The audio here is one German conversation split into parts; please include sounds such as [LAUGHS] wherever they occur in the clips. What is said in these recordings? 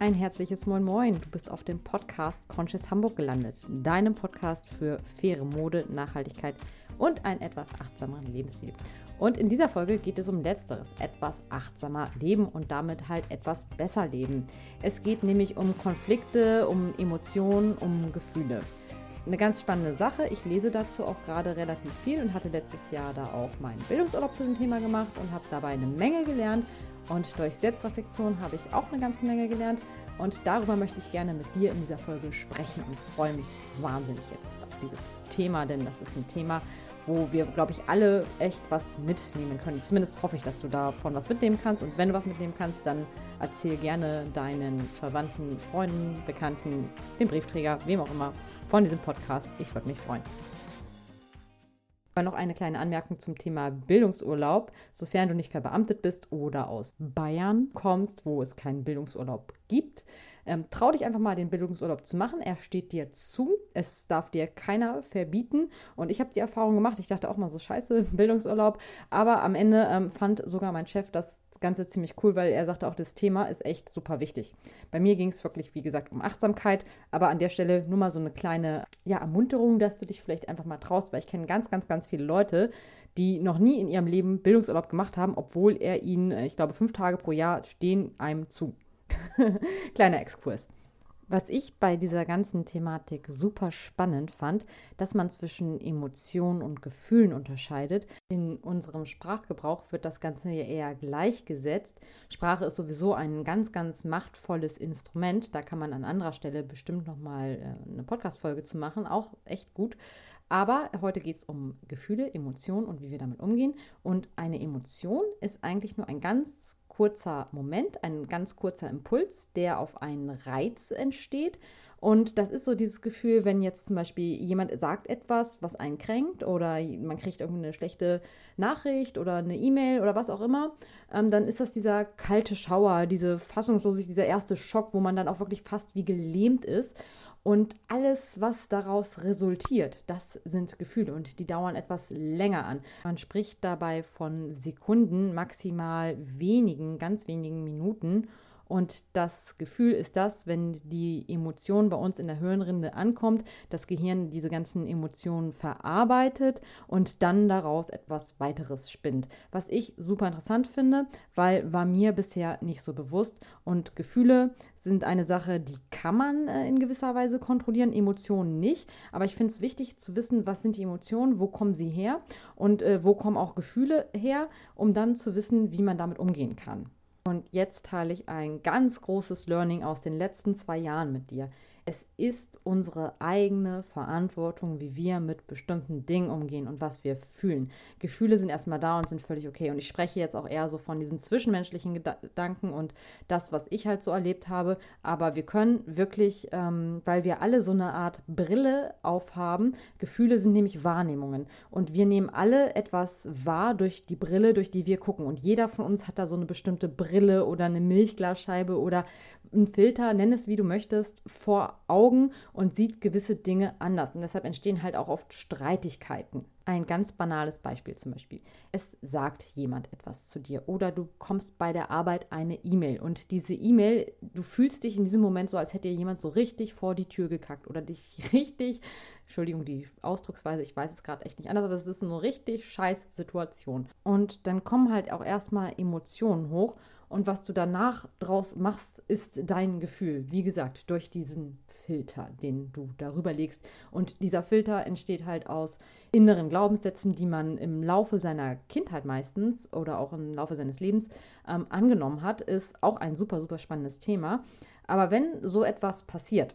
Ein herzliches Moin Moin. Du bist auf dem Podcast Conscious Hamburg gelandet. Deinem Podcast für faire Mode, Nachhaltigkeit und einen etwas achtsameren Lebensstil. Und in dieser Folge geht es um letzteres, etwas achtsamer leben und damit halt etwas besser leben. Es geht nämlich um Konflikte, um Emotionen, um Gefühle. Eine ganz spannende Sache. Ich lese dazu auch gerade relativ viel und hatte letztes Jahr da auch meinen Bildungsurlaub zu dem Thema gemacht und habe dabei eine Menge gelernt und durch Selbstreflexion habe ich auch eine ganze Menge gelernt. Und darüber möchte ich gerne mit dir in dieser Folge sprechen und freue mich wahnsinnig jetzt auf dieses Thema, denn das ist ein Thema, wo wir, glaube ich, alle echt was mitnehmen können. Zumindest hoffe ich, dass du davon was mitnehmen kannst. Und wenn du was mitnehmen kannst, dann erzähl gerne deinen Verwandten, Freunden, Bekannten, dem Briefträger, wem auch immer, von diesem Podcast. Ich würde mich freuen noch eine kleine Anmerkung zum Thema Bildungsurlaub. Sofern du nicht verbeamtet bist oder aus Bayern kommst, wo es keinen Bildungsurlaub gibt, ähm, trau dich einfach mal, den Bildungsurlaub zu machen. Er steht dir zu. Es darf dir keiner verbieten. Und ich habe die Erfahrung gemacht. Ich dachte auch mal so scheiße, [LAUGHS] Bildungsurlaub. Aber am Ende ähm, fand sogar mein Chef das Ganze ziemlich cool, weil er sagte auch, das Thema ist echt super wichtig. Bei mir ging es wirklich, wie gesagt, um Achtsamkeit. Aber an der Stelle nur mal so eine kleine ja, Ermunterung, dass du dich vielleicht einfach mal traust, weil ich kenne ganz, ganz, ganz viele Leute, die noch nie in ihrem Leben Bildungsurlaub gemacht haben, obwohl er ihnen, äh, ich glaube, fünf Tage pro Jahr stehen einem zu. [LAUGHS] Kleiner Exkurs. Was ich bei dieser ganzen Thematik super spannend fand, dass man zwischen Emotionen und Gefühlen unterscheidet. In unserem Sprachgebrauch wird das Ganze ja eher gleichgesetzt. Sprache ist sowieso ein ganz, ganz machtvolles Instrument. Da kann man an anderer Stelle bestimmt nochmal äh, eine Podcast-Folge zu machen. Auch echt gut. Aber heute geht es um Gefühle, Emotionen und wie wir damit umgehen. Und eine Emotion ist eigentlich nur ein ganz kurzer Moment, ein ganz kurzer Impuls, der auf einen Reiz entsteht. Und das ist so dieses Gefühl, wenn jetzt zum Beispiel jemand sagt etwas, was einen kränkt oder man kriegt irgendeine schlechte Nachricht oder eine E-Mail oder was auch immer, ähm, dann ist das dieser kalte Schauer, diese Fassungslosigkeit, dieser erste Schock, wo man dann auch wirklich fast wie gelähmt ist. Und alles, was daraus resultiert, das sind Gefühle und die dauern etwas länger an. Man spricht dabei von Sekunden, maximal wenigen, ganz wenigen Minuten. Und das Gefühl ist das, wenn die Emotion bei uns in der Hirnrinde ankommt, das Gehirn diese ganzen Emotionen verarbeitet und dann daraus etwas weiteres spinnt. Was ich super interessant finde, weil war mir bisher nicht so bewusst. Und Gefühle sind eine Sache, die kann man äh, in gewisser Weise kontrollieren, Emotionen nicht. Aber ich finde es wichtig zu wissen, was sind die Emotionen, wo kommen sie her und äh, wo kommen auch Gefühle her, um dann zu wissen, wie man damit umgehen kann. Und jetzt teile ich ein ganz großes Learning aus den letzten zwei Jahren mit dir. Es ist unsere eigene Verantwortung, wie wir mit bestimmten Dingen umgehen und was wir fühlen. Gefühle sind erstmal da und sind völlig okay. Und ich spreche jetzt auch eher so von diesen zwischenmenschlichen Gedanken und das, was ich halt so erlebt habe. Aber wir können wirklich, ähm, weil wir alle so eine Art Brille aufhaben, Gefühle sind nämlich Wahrnehmungen. Und wir nehmen alle etwas wahr durch die Brille, durch die wir gucken. Und jeder von uns hat da so eine bestimmte Brille oder eine Milchglasscheibe oder ein Filter, nenn es wie du möchtest, vor Augen und sieht gewisse Dinge anders. Und deshalb entstehen halt auch oft Streitigkeiten. Ein ganz banales Beispiel zum Beispiel. Es sagt jemand etwas zu dir oder du kommst bei der Arbeit eine E-Mail und diese E-Mail, du fühlst dich in diesem Moment so, als hätte dir jemand so richtig vor die Tür gekackt oder dich [LAUGHS] richtig, Entschuldigung, die Ausdrucksweise, ich weiß es gerade echt nicht anders, aber es ist eine richtig scheiß Situation. Und dann kommen halt auch erstmal Emotionen hoch und was du danach draus machst, ist dein Gefühl. Wie gesagt, durch diesen Filter, den du darüber legst. Und dieser Filter entsteht halt aus inneren Glaubenssätzen, die man im Laufe seiner Kindheit meistens oder auch im Laufe seines Lebens ähm, angenommen hat, ist auch ein super, super spannendes Thema. Aber wenn so etwas passiert,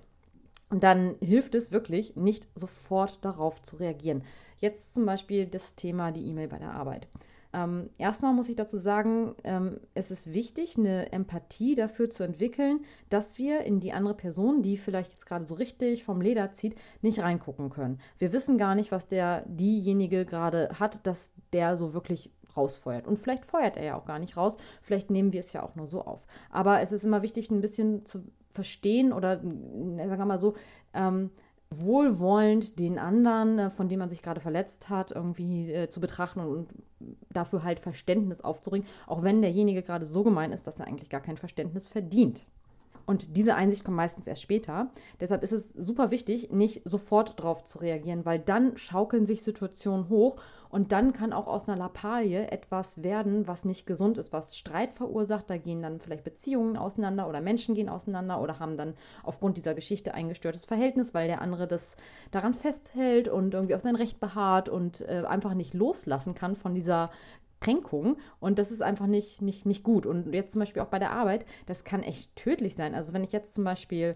dann hilft es wirklich, nicht sofort darauf zu reagieren. Jetzt zum Beispiel das Thema die E-Mail bei der Arbeit. Ähm, erstmal muss ich dazu sagen, ähm, es ist wichtig, eine Empathie dafür zu entwickeln, dass wir in die andere Person, die vielleicht jetzt gerade so richtig vom Leder zieht, nicht reingucken können. Wir wissen gar nicht, was der diejenige gerade hat, dass der so wirklich rausfeuert. Und vielleicht feuert er ja auch gar nicht raus, vielleicht nehmen wir es ja auch nur so auf. Aber es ist immer wichtig, ein bisschen zu verstehen oder, sagen wir mal so, ähm, wohlwollend den anderen, äh, von dem man sich gerade verletzt hat, irgendwie äh, zu betrachten und, dafür halt Verständnis aufzubringen, auch wenn derjenige gerade so gemein ist, dass er eigentlich gar kein Verständnis verdient. Und diese Einsicht kommt meistens erst später. Deshalb ist es super wichtig, nicht sofort darauf zu reagieren, weil dann schaukeln sich Situationen hoch und dann kann auch aus einer Lappalie etwas werden, was nicht gesund ist, was Streit verursacht. Da gehen dann vielleicht Beziehungen auseinander oder Menschen gehen auseinander oder haben dann aufgrund dieser Geschichte ein gestörtes Verhältnis, weil der andere das daran festhält und irgendwie auf sein Recht beharrt und äh, einfach nicht loslassen kann von dieser Kränkung und das ist einfach nicht, nicht, nicht gut. Und jetzt zum Beispiel auch bei der Arbeit, das kann echt tödlich sein. Also wenn ich jetzt zum Beispiel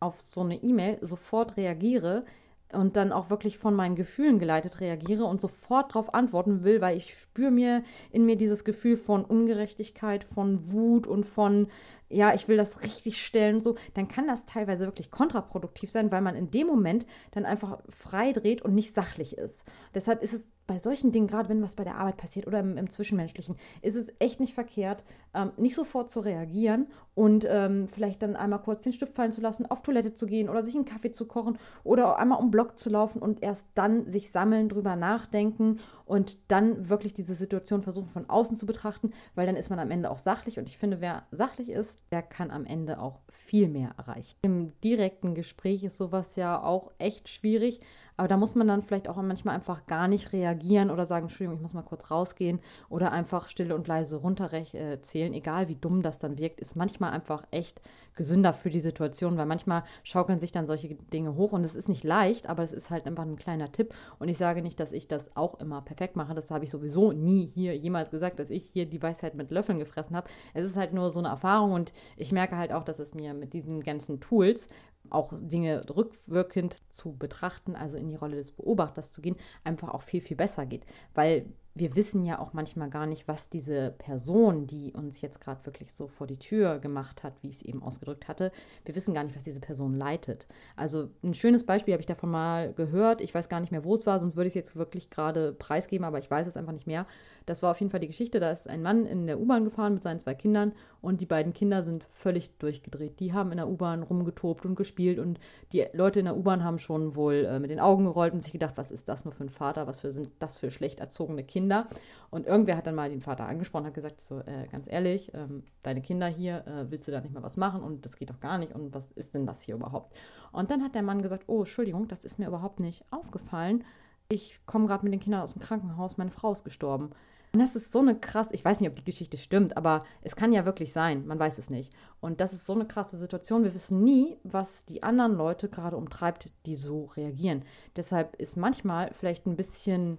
auf so eine E-Mail sofort reagiere, und dann auch wirklich von meinen Gefühlen geleitet reagiere und sofort darauf antworten will, weil ich spüre mir in mir dieses Gefühl von Ungerechtigkeit, von Wut und von, ja, ich will das richtig stellen, so, dann kann das teilweise wirklich kontraproduktiv sein, weil man in dem Moment dann einfach frei dreht und nicht sachlich ist. Deshalb ist es bei solchen Dingen, gerade wenn was bei der Arbeit passiert oder im, im Zwischenmenschlichen, ist es echt nicht verkehrt, ähm, nicht sofort zu reagieren und ähm, vielleicht dann einmal kurz den Stift fallen zu lassen, auf Toilette zu gehen oder sich einen Kaffee zu kochen oder einmal um Block zu laufen und erst dann sich sammeln, drüber nachdenken und dann wirklich diese Situation versuchen von außen zu betrachten, weil dann ist man am Ende auch sachlich und ich finde, wer sachlich ist, der kann am Ende auch viel mehr erreichen. Im direkten Gespräch ist sowas ja auch echt schwierig, aber da muss man dann vielleicht auch manchmal einfach gar nicht reagieren oder sagen, Entschuldigung, ich muss mal kurz rausgehen oder einfach stille und leise runterzählen, äh, egal wie dumm das dann wirkt, ist manchmal einfach echt gesünder für die Situation, weil manchmal schaukeln sich dann solche Dinge hoch und es ist nicht leicht, aber es ist halt einfach ein kleiner Tipp und ich sage nicht, dass ich das auch immer perfekt mache, das habe ich sowieso nie hier jemals gesagt, dass ich hier die Weisheit mit Löffeln gefressen habe. Es ist halt nur so eine Erfahrung und ich merke halt auch, dass es mir mit diesen ganzen Tools auch Dinge rückwirkend zu betrachten, also in die Rolle des Beobachters zu gehen, einfach auch viel, viel besser geht. Weil wir wissen ja auch manchmal gar nicht, was diese Person, die uns jetzt gerade wirklich so vor die Tür gemacht hat, wie ich es eben ausgedrückt hatte, wir wissen gar nicht, was diese Person leitet. Also ein schönes Beispiel habe ich davon mal gehört. Ich weiß gar nicht mehr, wo es war, sonst würde ich es jetzt wirklich gerade preisgeben, aber ich weiß es einfach nicht mehr. Das war auf jeden Fall die Geschichte. Da ist ein Mann in der U-Bahn gefahren mit seinen zwei Kindern und die beiden Kinder sind völlig durchgedreht. Die haben in der U-Bahn rumgetobt und gespielt und die Leute in der U-Bahn haben schon wohl äh, mit den Augen gerollt und sich gedacht, was ist das nur für ein Vater, was für, sind das für schlecht erzogene Kinder. Und irgendwer hat dann mal den Vater angesprochen, hat gesagt, so äh, ganz ehrlich, ähm, deine Kinder hier, äh, willst du da nicht mal was machen und das geht doch gar nicht und was ist denn das hier überhaupt? Und dann hat der Mann gesagt, oh, Entschuldigung, das ist mir überhaupt nicht aufgefallen. Ich komme gerade mit den Kindern aus dem Krankenhaus, meine Frau ist gestorben. Und das ist so eine krass, ich weiß nicht, ob die Geschichte stimmt, aber es kann ja wirklich sein, man weiß es nicht. Und das ist so eine krasse Situation. Wir wissen nie, was die anderen Leute gerade umtreibt, die so reagieren. Deshalb ist manchmal vielleicht ein bisschen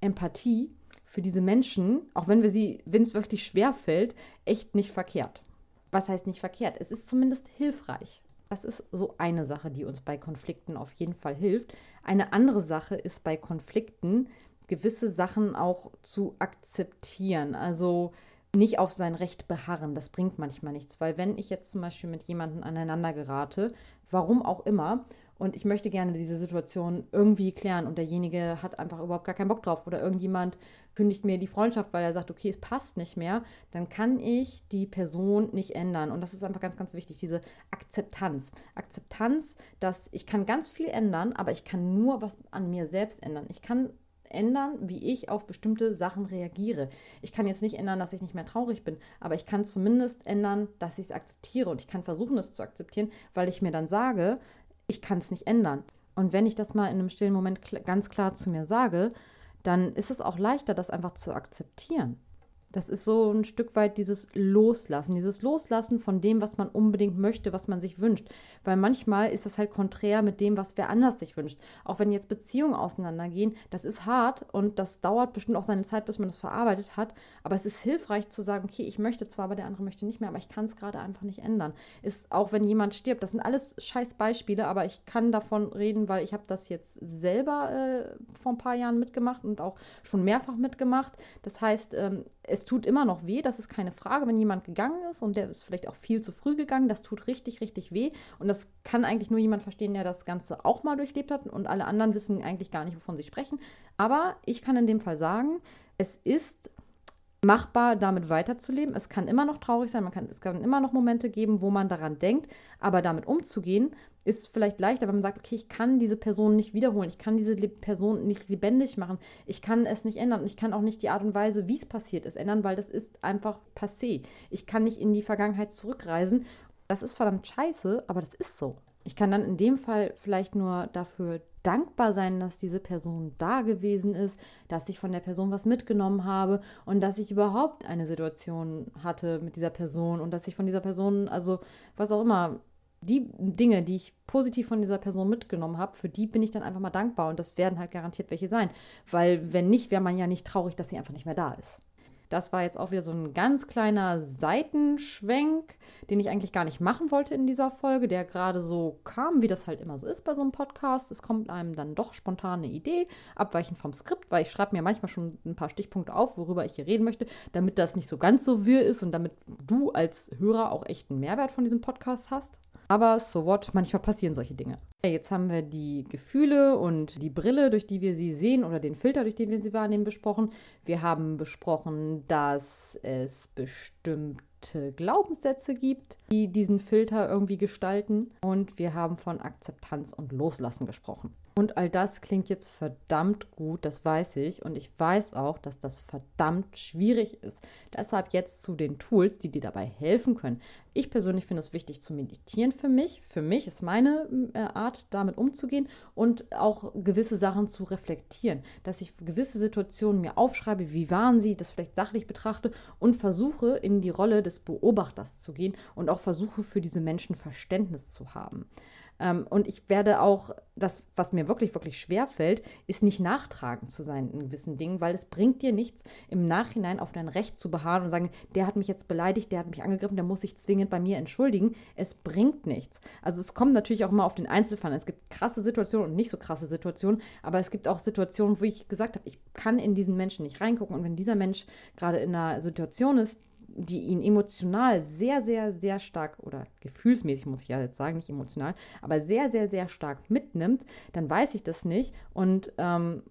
Empathie für diese Menschen, auch wenn wir sie, wenn es wirklich schwer fällt, echt nicht verkehrt. Was heißt nicht verkehrt? Es ist zumindest hilfreich. Das ist so eine Sache, die uns bei Konflikten auf jeden Fall hilft. Eine andere Sache ist bei Konflikten, gewisse Sachen auch zu akzeptieren. Also nicht auf sein Recht beharren, das bringt manchmal nichts, weil wenn ich jetzt zum Beispiel mit jemandem aneinander gerate, warum auch immer, und ich möchte gerne diese Situation irgendwie klären und derjenige hat einfach überhaupt gar keinen Bock drauf oder irgendjemand kündigt mir die Freundschaft, weil er sagt, okay, es passt nicht mehr, dann kann ich die Person nicht ändern. Und das ist einfach ganz, ganz wichtig, diese Akzeptanz. Akzeptanz, dass ich kann ganz viel ändern, aber ich kann nur was an mir selbst ändern. Ich kann ändern, wie ich auf bestimmte Sachen reagiere. Ich kann jetzt nicht ändern, dass ich nicht mehr traurig bin, aber ich kann zumindest ändern, dass ich es akzeptiere und ich kann versuchen, es zu akzeptieren, weil ich mir dann sage, ich kann es nicht ändern. Und wenn ich das mal in einem stillen Moment ganz klar zu mir sage, dann ist es auch leichter, das einfach zu akzeptieren. Das ist so ein Stück weit dieses Loslassen, dieses Loslassen von dem, was man unbedingt möchte, was man sich wünscht. Weil manchmal ist das halt konträr mit dem, was wer anders sich wünscht. Auch wenn jetzt Beziehungen auseinandergehen, das ist hart und das dauert bestimmt auch seine Zeit, bis man das verarbeitet hat. Aber es ist hilfreich zu sagen, okay, ich möchte zwar, aber der andere möchte nicht mehr, aber ich kann es gerade einfach nicht ändern. Ist auch wenn jemand stirbt, das sind alles scheiß Beispiele, aber ich kann davon reden, weil ich habe das jetzt selber äh, vor ein paar Jahren mitgemacht und auch schon mehrfach mitgemacht. Das heißt, ähm, es tut immer noch weh, das ist keine Frage, wenn jemand gegangen ist und der ist vielleicht auch viel zu früh gegangen, das tut richtig, richtig weh. Und das kann eigentlich nur jemand verstehen, der das Ganze auch mal durchlebt hat und alle anderen wissen eigentlich gar nicht, wovon sie sprechen. Aber ich kann in dem Fall sagen, es ist machbar, damit weiterzuleben. Es kann immer noch traurig sein, man kann, es kann immer noch Momente geben, wo man daran denkt, aber damit umzugehen, ist vielleicht leichter, wenn man sagt, okay, ich kann diese Person nicht wiederholen, ich kann diese Person nicht lebendig machen, ich kann es nicht ändern und ich kann auch nicht die Art und Weise, wie es passiert ist, ändern, weil das ist einfach passé. Ich kann nicht in die Vergangenheit zurückreisen Das ist verdammt scheiße, aber das ist so. Ich kann dann in dem Fall vielleicht nur dafür dankbar sein, dass diese Person da gewesen ist, dass ich von der Person was mitgenommen habe und dass ich überhaupt eine Situation hatte mit dieser Person und dass ich von dieser Person, also was auch immer, die Dinge, die ich positiv von dieser Person mitgenommen habe, für die bin ich dann einfach mal dankbar und das werden halt garantiert welche sein, weil wenn nicht, wäre man ja nicht traurig, dass sie einfach nicht mehr da ist. Das war jetzt auch wieder so ein ganz kleiner Seitenschwenk, den ich eigentlich gar nicht machen wollte in dieser Folge, der gerade so kam, wie das halt immer so ist bei so einem Podcast. Es kommt einem dann doch spontan eine Idee, abweichend vom Skript, weil ich schreibe mir manchmal schon ein paar Stichpunkte auf, worüber ich hier reden möchte, damit das nicht so ganz so wirr ist und damit du als Hörer auch echt einen Mehrwert von diesem Podcast hast. Aber so what, manchmal passieren solche Dinge. Jetzt haben wir die Gefühle und die Brille, durch die wir sie sehen oder den Filter, durch den wir sie wahrnehmen, besprochen. Wir haben besprochen, dass es bestimmte Glaubenssätze gibt, die diesen Filter irgendwie gestalten. Und wir haben von Akzeptanz und Loslassen gesprochen. Und all das klingt jetzt verdammt gut, das weiß ich. Und ich weiß auch, dass das verdammt schwierig ist. Deshalb jetzt zu den Tools, die dir dabei helfen können. Ich persönlich finde es wichtig zu meditieren für mich. Für mich ist meine äh, Art, damit umzugehen und auch gewisse Sachen zu reflektieren. Dass ich gewisse Situationen mir aufschreibe, wie waren sie, das vielleicht sachlich betrachte und versuche, in die Rolle des Beobachters zu gehen und auch versuche, für diese Menschen Verständnis zu haben. Ähm, und ich werde auch, das, was mir wirklich, wirklich schwer fällt, ist nicht nachtragend zu sein in gewissen Dingen, weil es bringt dir nichts, im Nachhinein auf dein Recht zu beharren und sagen, der hat mich jetzt beleidigt, der hat mich angegriffen, der muss sich zwingend bei mir entschuldigen. Es bringt nichts. Also es kommt natürlich auch immer auf den Einzelfall. Es gibt krasse Situationen und nicht so krasse Situationen, aber es gibt auch Situationen, wo ich gesagt habe, ich kann in diesen Menschen nicht reingucken. Und wenn dieser Mensch gerade in einer Situation ist, die ihn emotional sehr, sehr, sehr stark oder gefühlsmäßig, muss ich ja jetzt sagen, nicht emotional, aber sehr, sehr, sehr stark mitnimmt, dann weiß ich das nicht. Und ähm,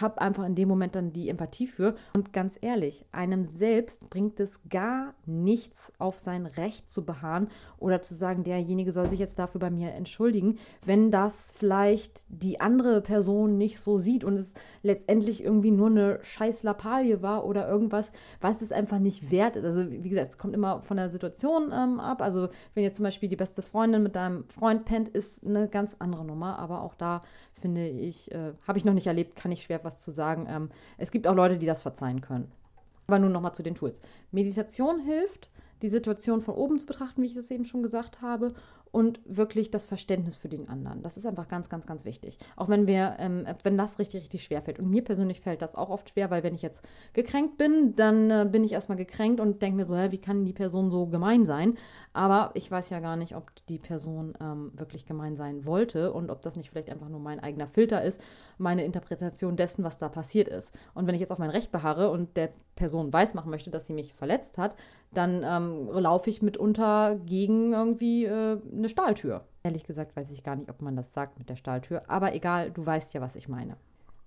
habe einfach in dem Moment dann die Empathie für. Und ganz ehrlich, einem selbst bringt es gar nichts, auf sein Recht zu beharren oder zu sagen, derjenige soll sich jetzt dafür bei mir entschuldigen, wenn das vielleicht die andere Person nicht so sieht und es letztendlich irgendwie nur eine scheiß Lappalie war oder irgendwas, was es einfach nicht wert ist. Also wie gesagt, es kommt immer von der Situation ähm, ab. Also wenn jetzt zum Beispiel die beste Freundin mit deinem Freund pennt, ist eine ganz andere Nummer, aber auch da finde ich, äh, habe ich noch nicht erlebt, kann ich schwer was zu sagen. Ähm, es gibt auch Leute, die das verzeihen können. Aber nun nochmal zu den Tools. Meditation hilft, die Situation von oben zu betrachten, wie ich es eben schon gesagt habe, und wirklich das Verständnis für den anderen. Das ist einfach ganz, ganz, ganz wichtig. Auch wenn wir, ähm, wenn das richtig, richtig schwer fällt. Und mir persönlich fällt das auch oft schwer, weil wenn ich jetzt gekränkt bin, dann äh, bin ich erstmal gekränkt und denke mir so, hä, wie kann die Person so gemein sein? Aber ich weiß ja gar nicht, ob die Person ähm, wirklich gemein sein wollte und ob das nicht vielleicht einfach nur mein eigener Filter ist, meine Interpretation dessen, was da passiert ist. Und wenn ich jetzt auf mein Recht beharre und der Person weismachen möchte, dass sie mich verletzt hat, dann ähm, laufe ich mitunter gegen irgendwie äh, eine Stahltür. Ehrlich gesagt weiß ich gar nicht, ob man das sagt mit der Stahltür, aber egal, du weißt ja, was ich meine.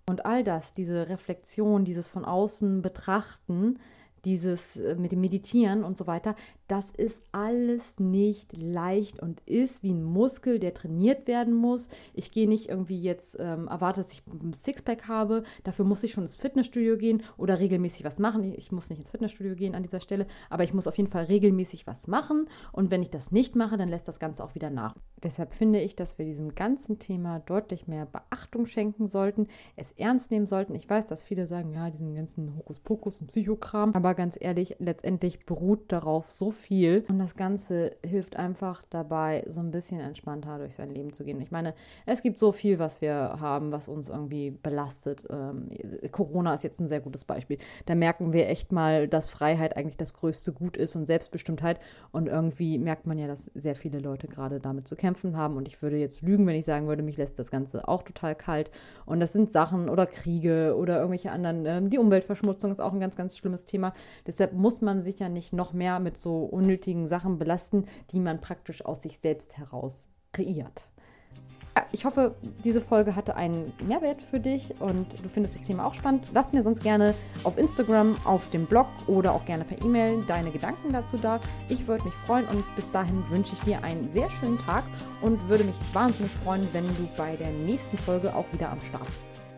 Und all das, diese Reflexion, dieses von außen betrachten, dieses äh, mit dem Meditieren und so weiter, das ist alles nicht leicht und ist wie ein Muskel, der trainiert werden muss. Ich gehe nicht irgendwie jetzt, ähm, erwarte, dass ich ein Sixpack habe, dafür muss ich schon ins Fitnessstudio gehen oder regelmäßig was machen. Ich muss nicht ins Fitnessstudio gehen an dieser Stelle, aber ich muss auf jeden Fall regelmäßig was machen und wenn ich das nicht mache, dann lässt das Ganze auch wieder nach. Deshalb finde ich, dass wir diesem ganzen Thema deutlich mehr Beachtung schenken sollten, es ernst nehmen sollten. Ich weiß, dass viele sagen, ja, diesen ganzen Hokuspokus und Psychokram, aber ganz ehrlich, letztendlich beruht darauf so viel und das Ganze hilft einfach dabei, so ein bisschen entspannter durch sein Leben zu gehen. Ich meine, es gibt so viel, was wir haben, was uns irgendwie belastet. Ähm, Corona ist jetzt ein sehr gutes Beispiel. Da merken wir echt mal, dass Freiheit eigentlich das größte Gut ist und Selbstbestimmtheit und irgendwie merkt man ja, dass sehr viele Leute gerade damit zu kämpfen haben. Und ich würde jetzt lügen, wenn ich sagen würde, mich lässt das Ganze auch total kalt. Und das sind Sachen oder Kriege oder irgendwelche anderen. Äh, die Umweltverschmutzung ist auch ein ganz, ganz schlimmes Thema. Deshalb muss man sich ja nicht noch mehr mit unnötigen Sachen belasten, die man praktisch aus sich selbst heraus kreiert ich hoffe, diese Folge hatte einen Mehrwert für dich und du findest das Thema auch spannend. Lass mir sonst gerne auf Instagram, auf dem Blog oder auch gerne per E-Mail deine Gedanken dazu da. Ich würde mich freuen und bis dahin wünsche ich dir einen sehr schönen Tag und würde mich wahnsinnig freuen, wenn du bei der nächsten Folge auch wieder am Start bist.